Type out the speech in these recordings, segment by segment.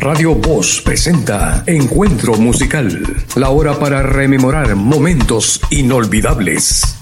Radio Voz presenta Encuentro Musical, la hora para rememorar momentos inolvidables.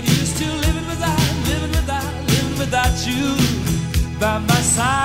get used to living without, living without, living without you by my side.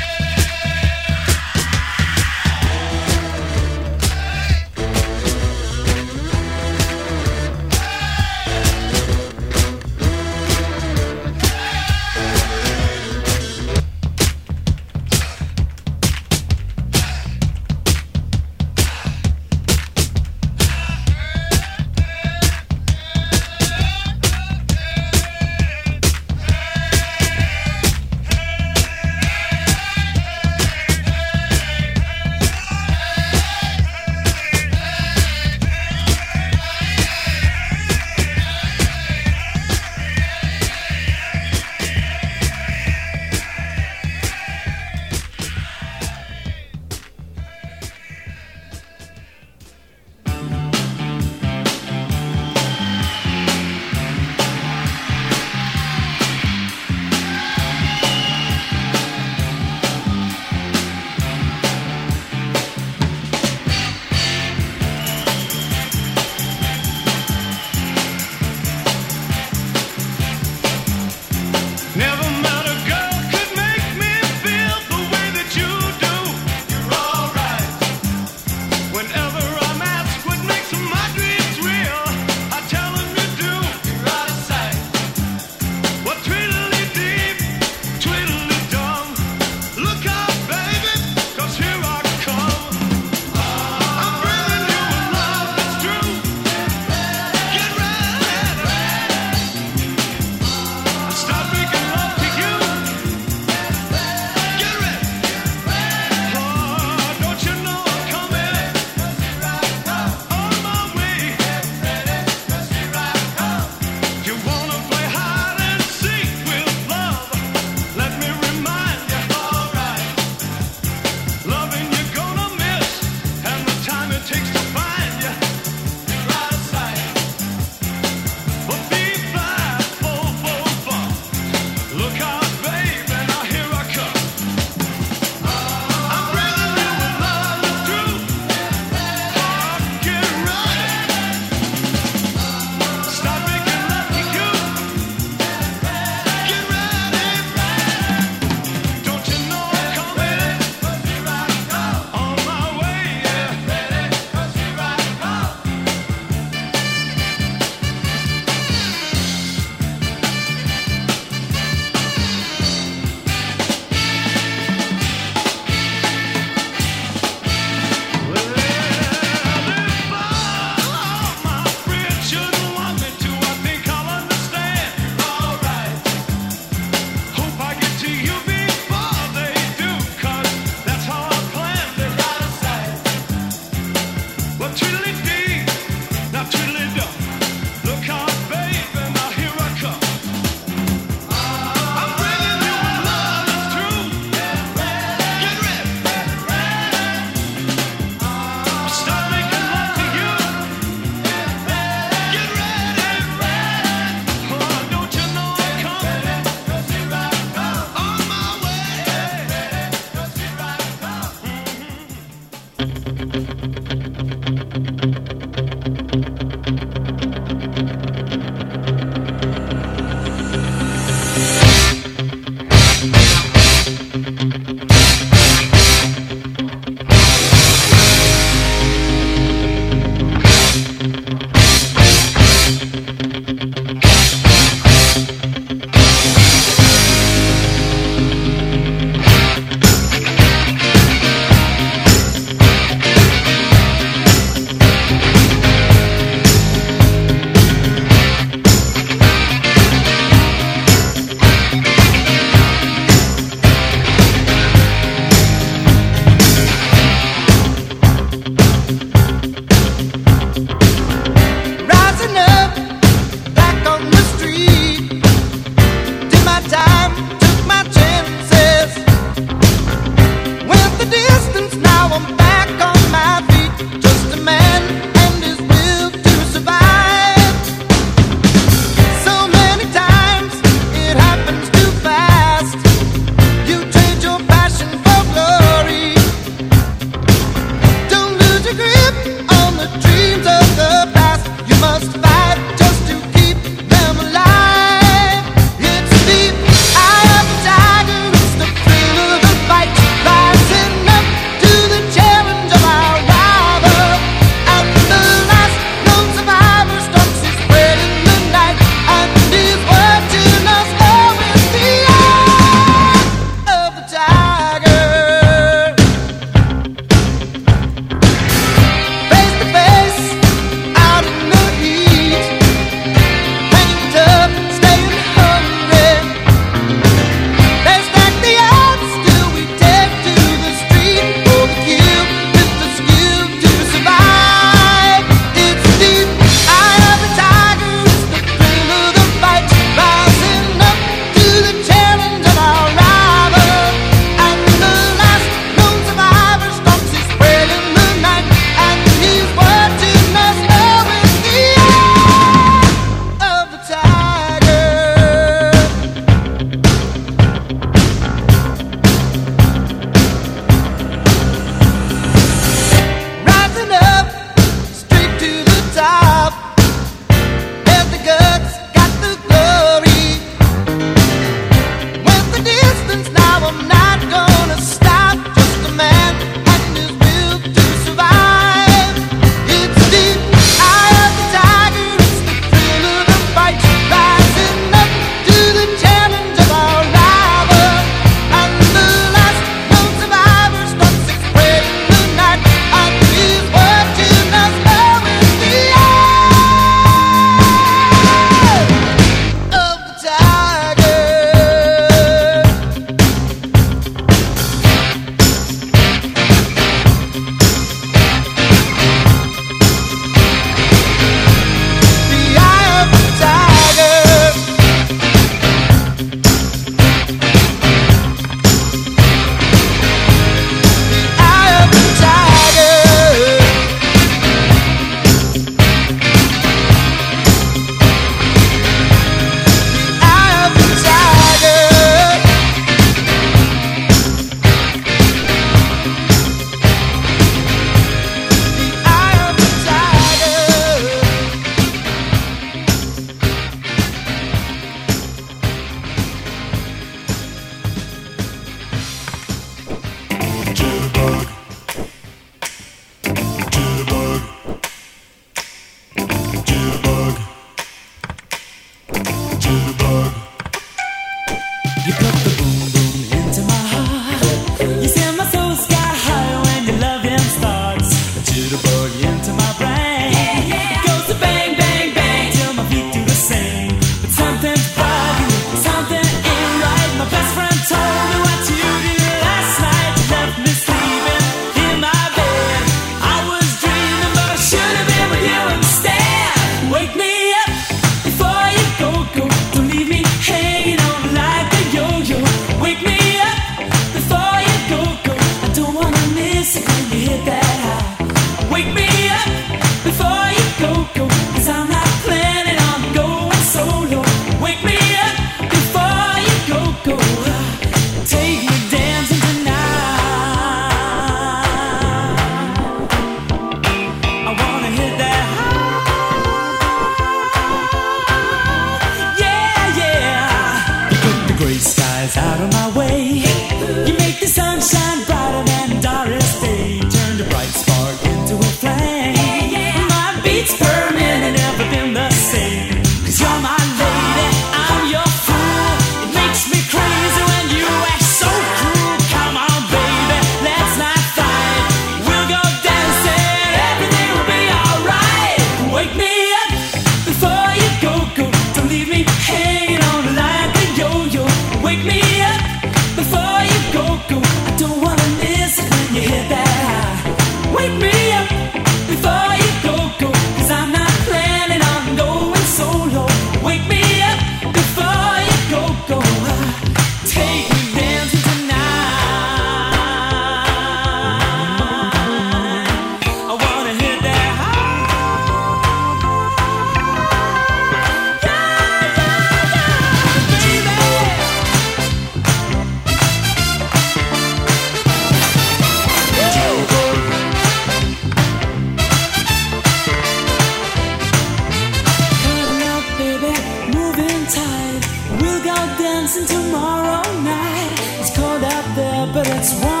It's one.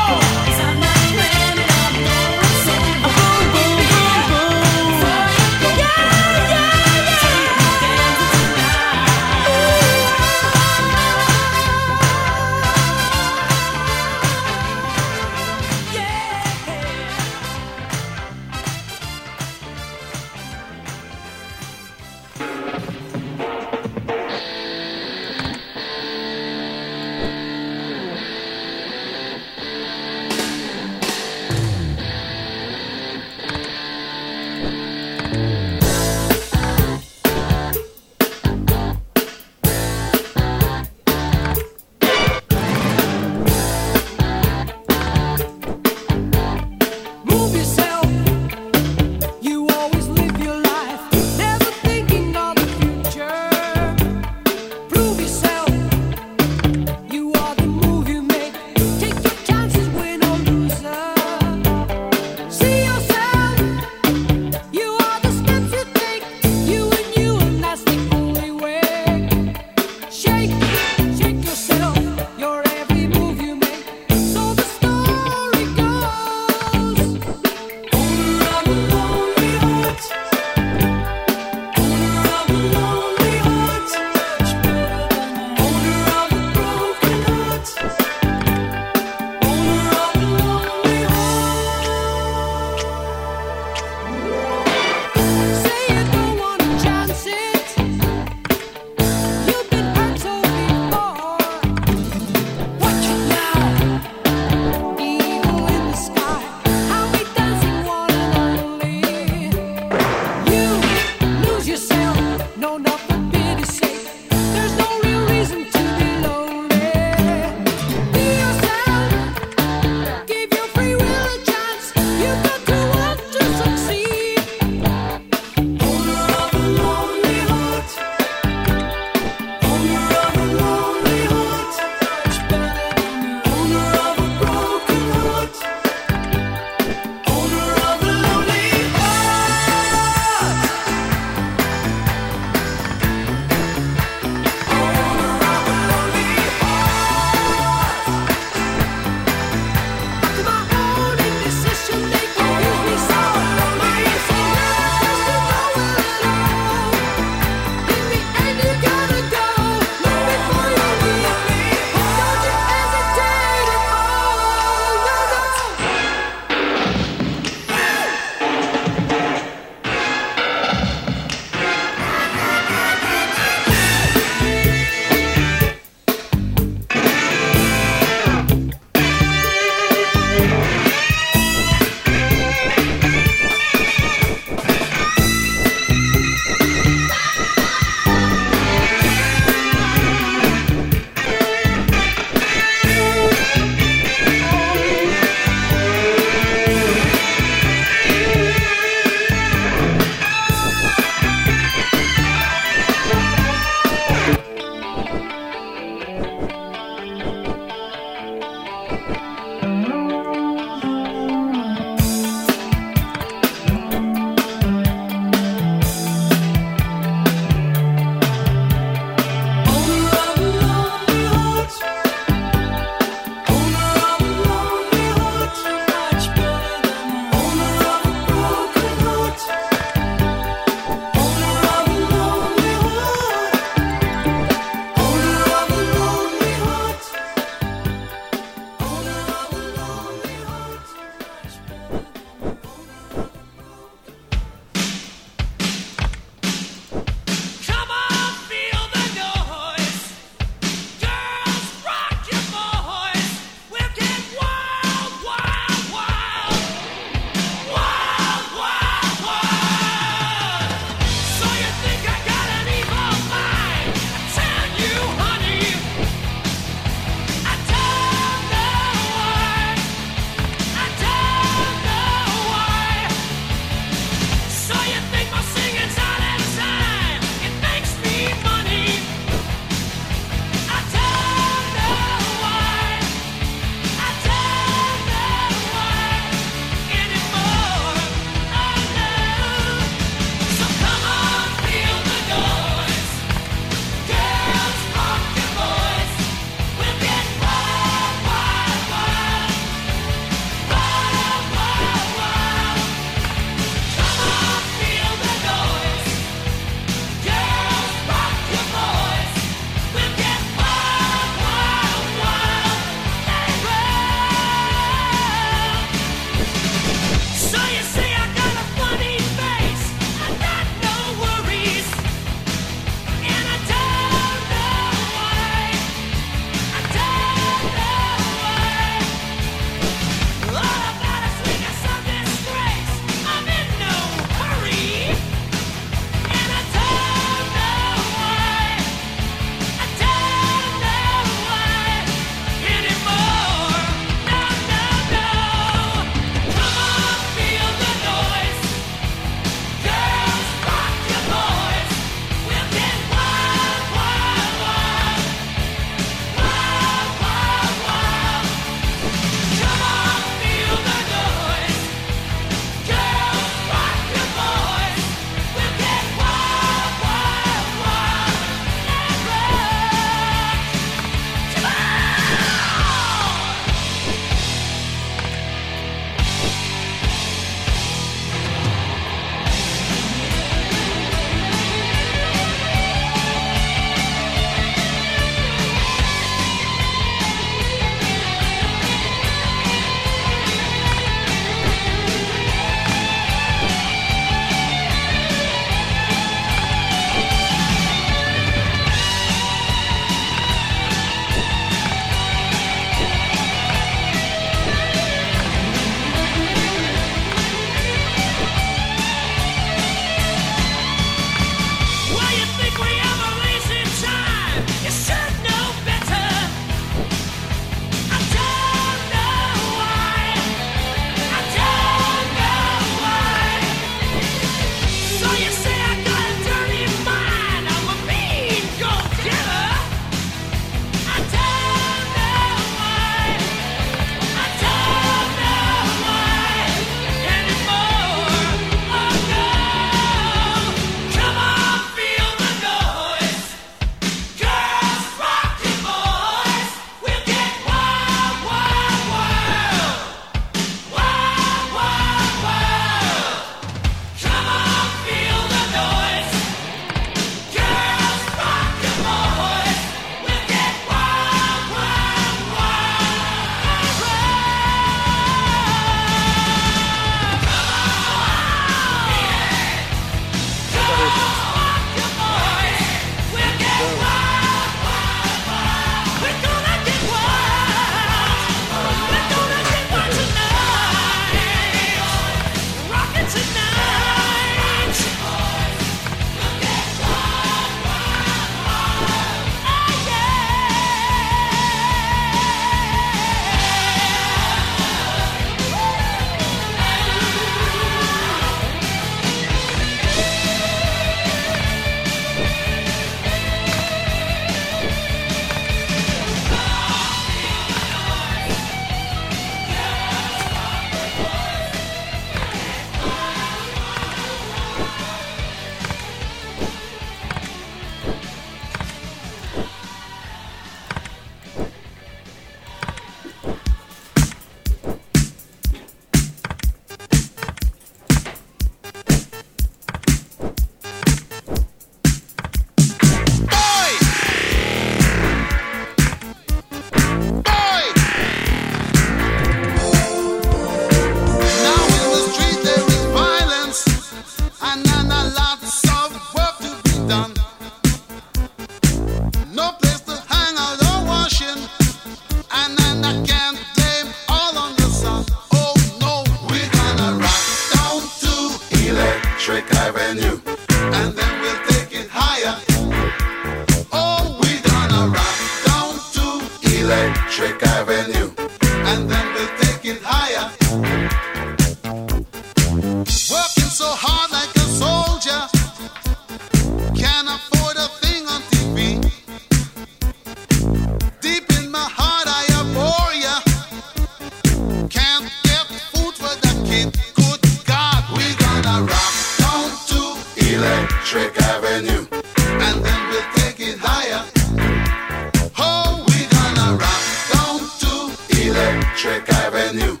Electric Avenue.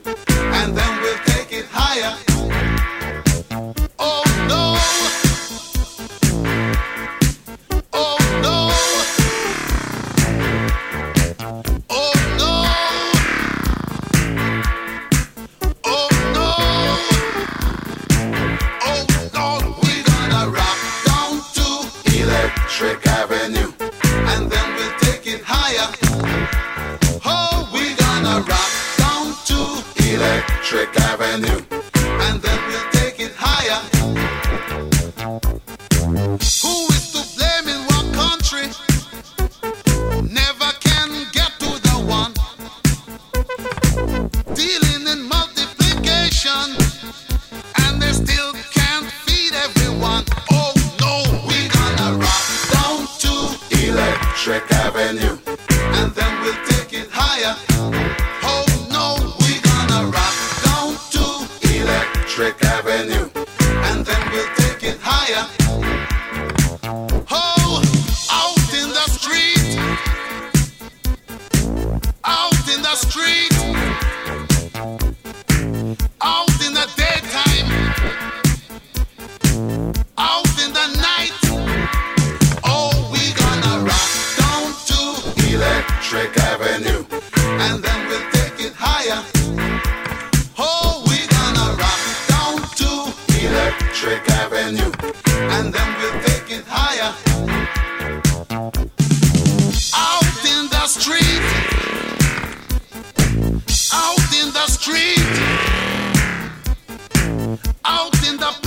out in the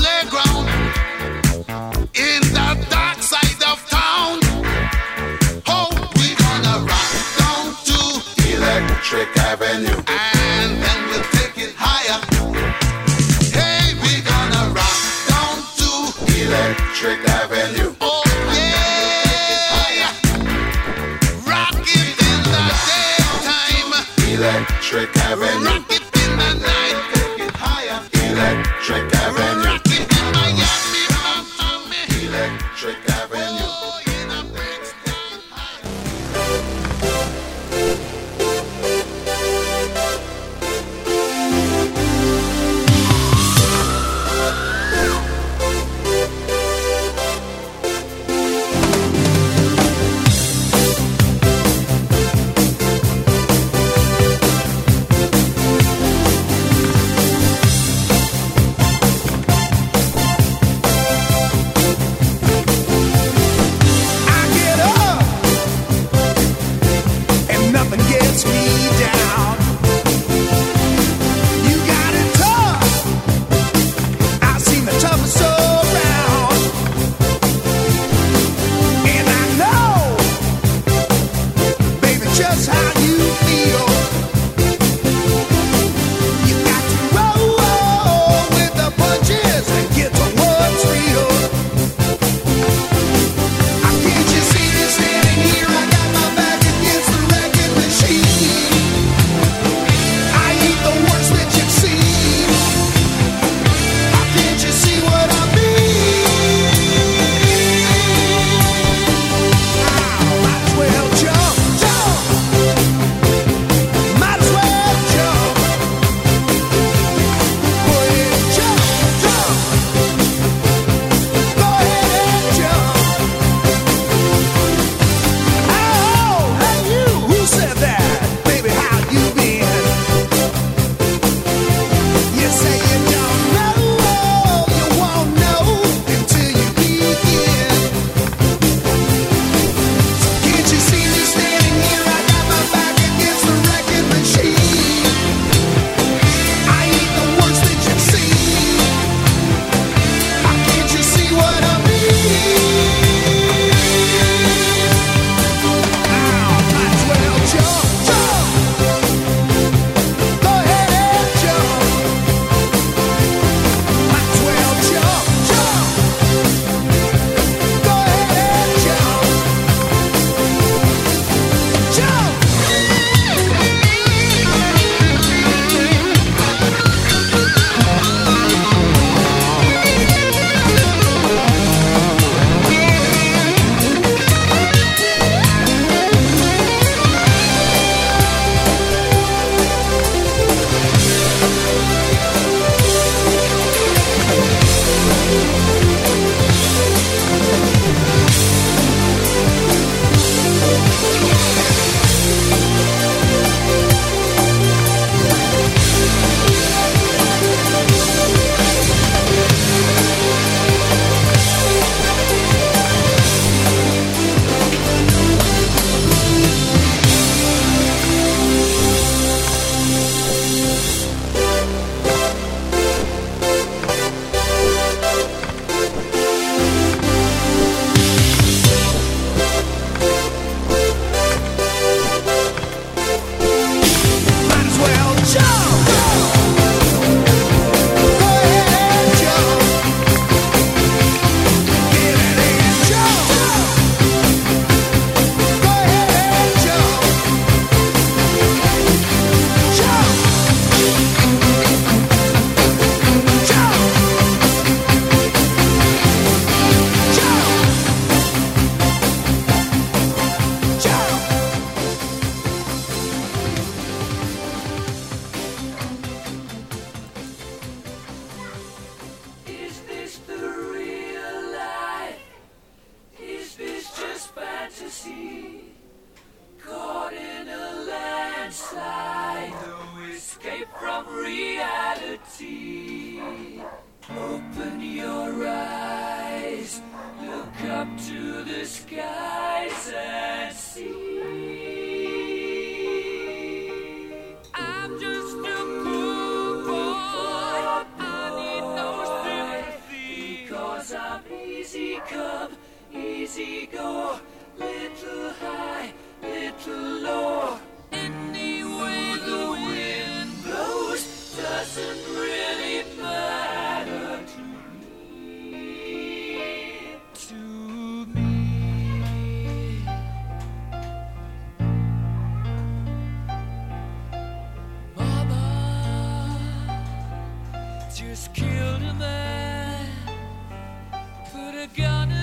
gonna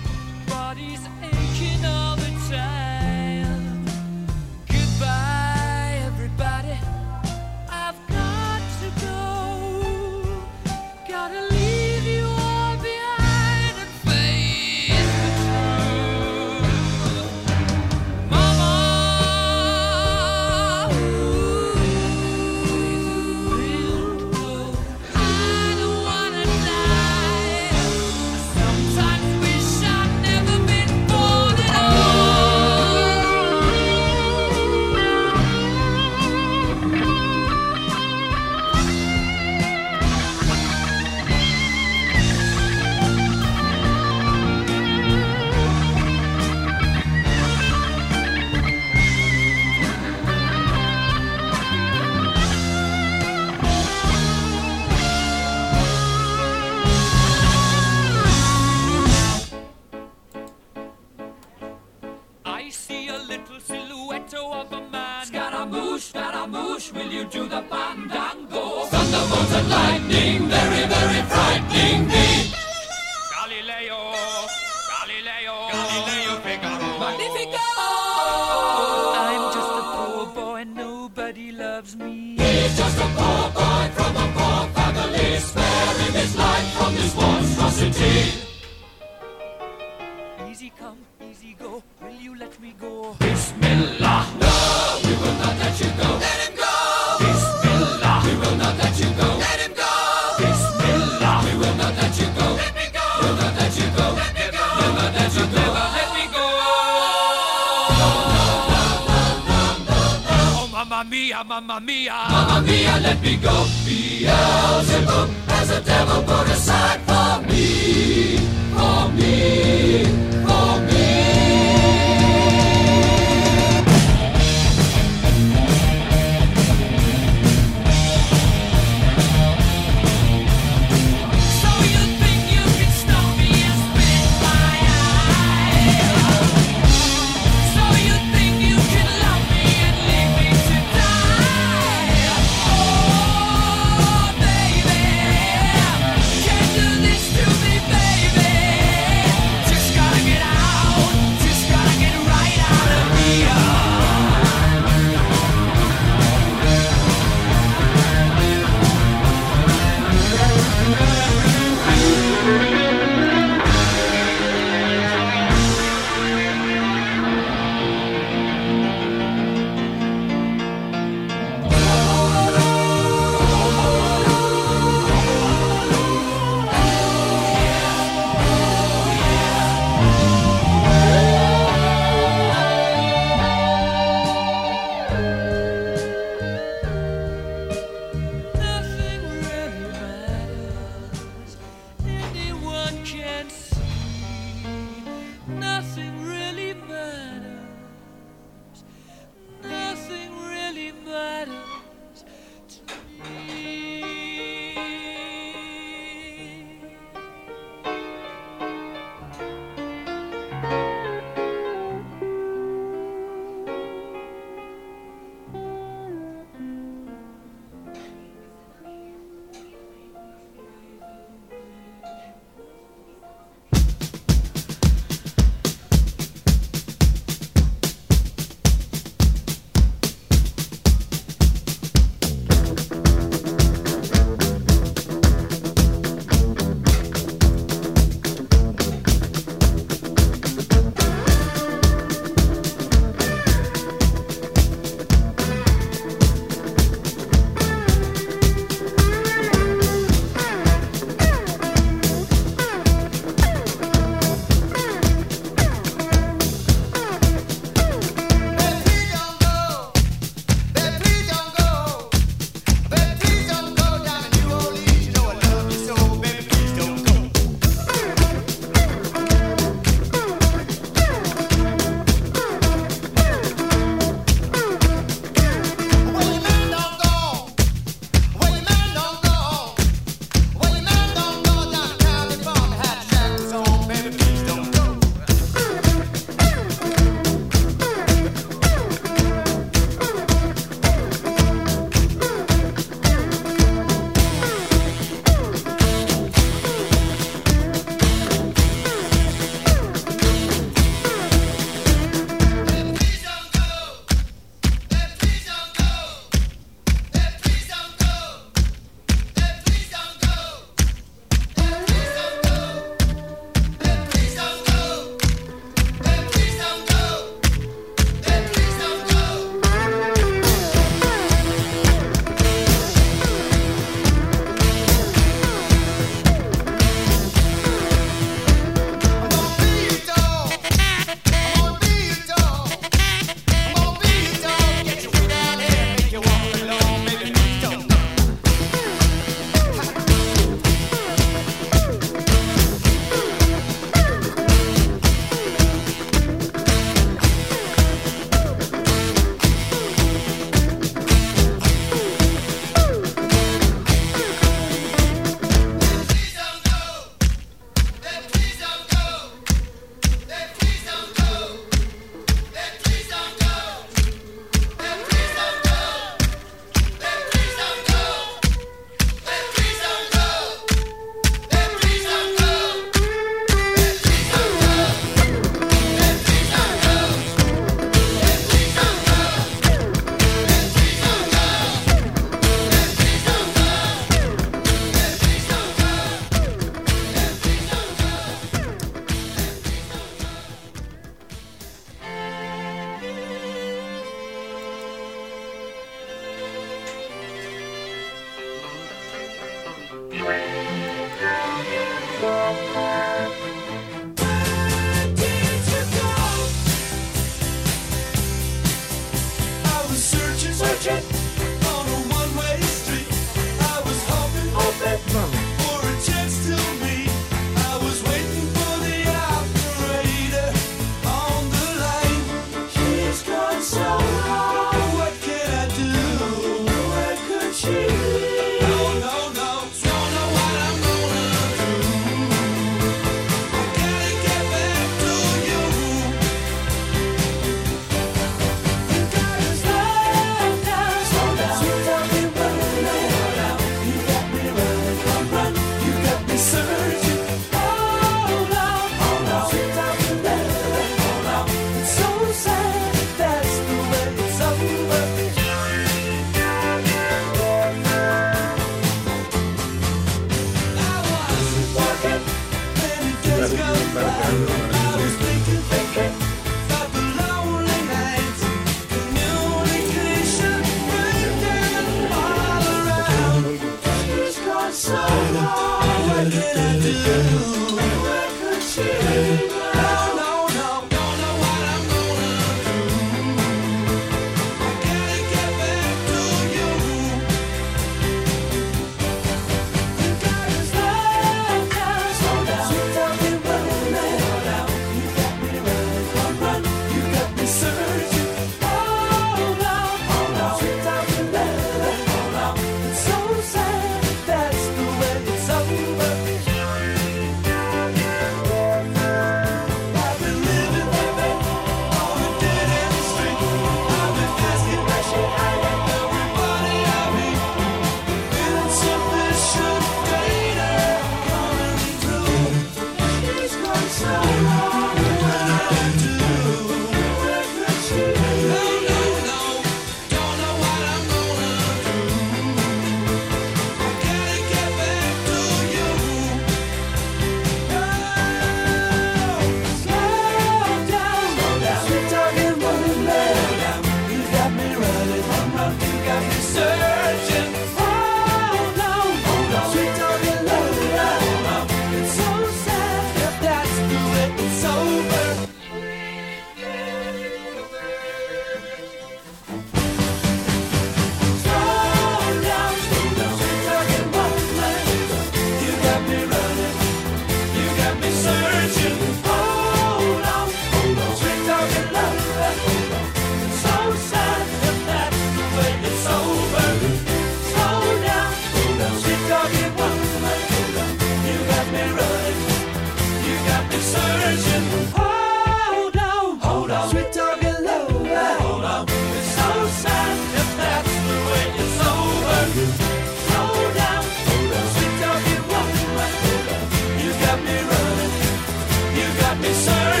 happy, sir.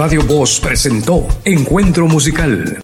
Radio Voz presentó Encuentro Musical.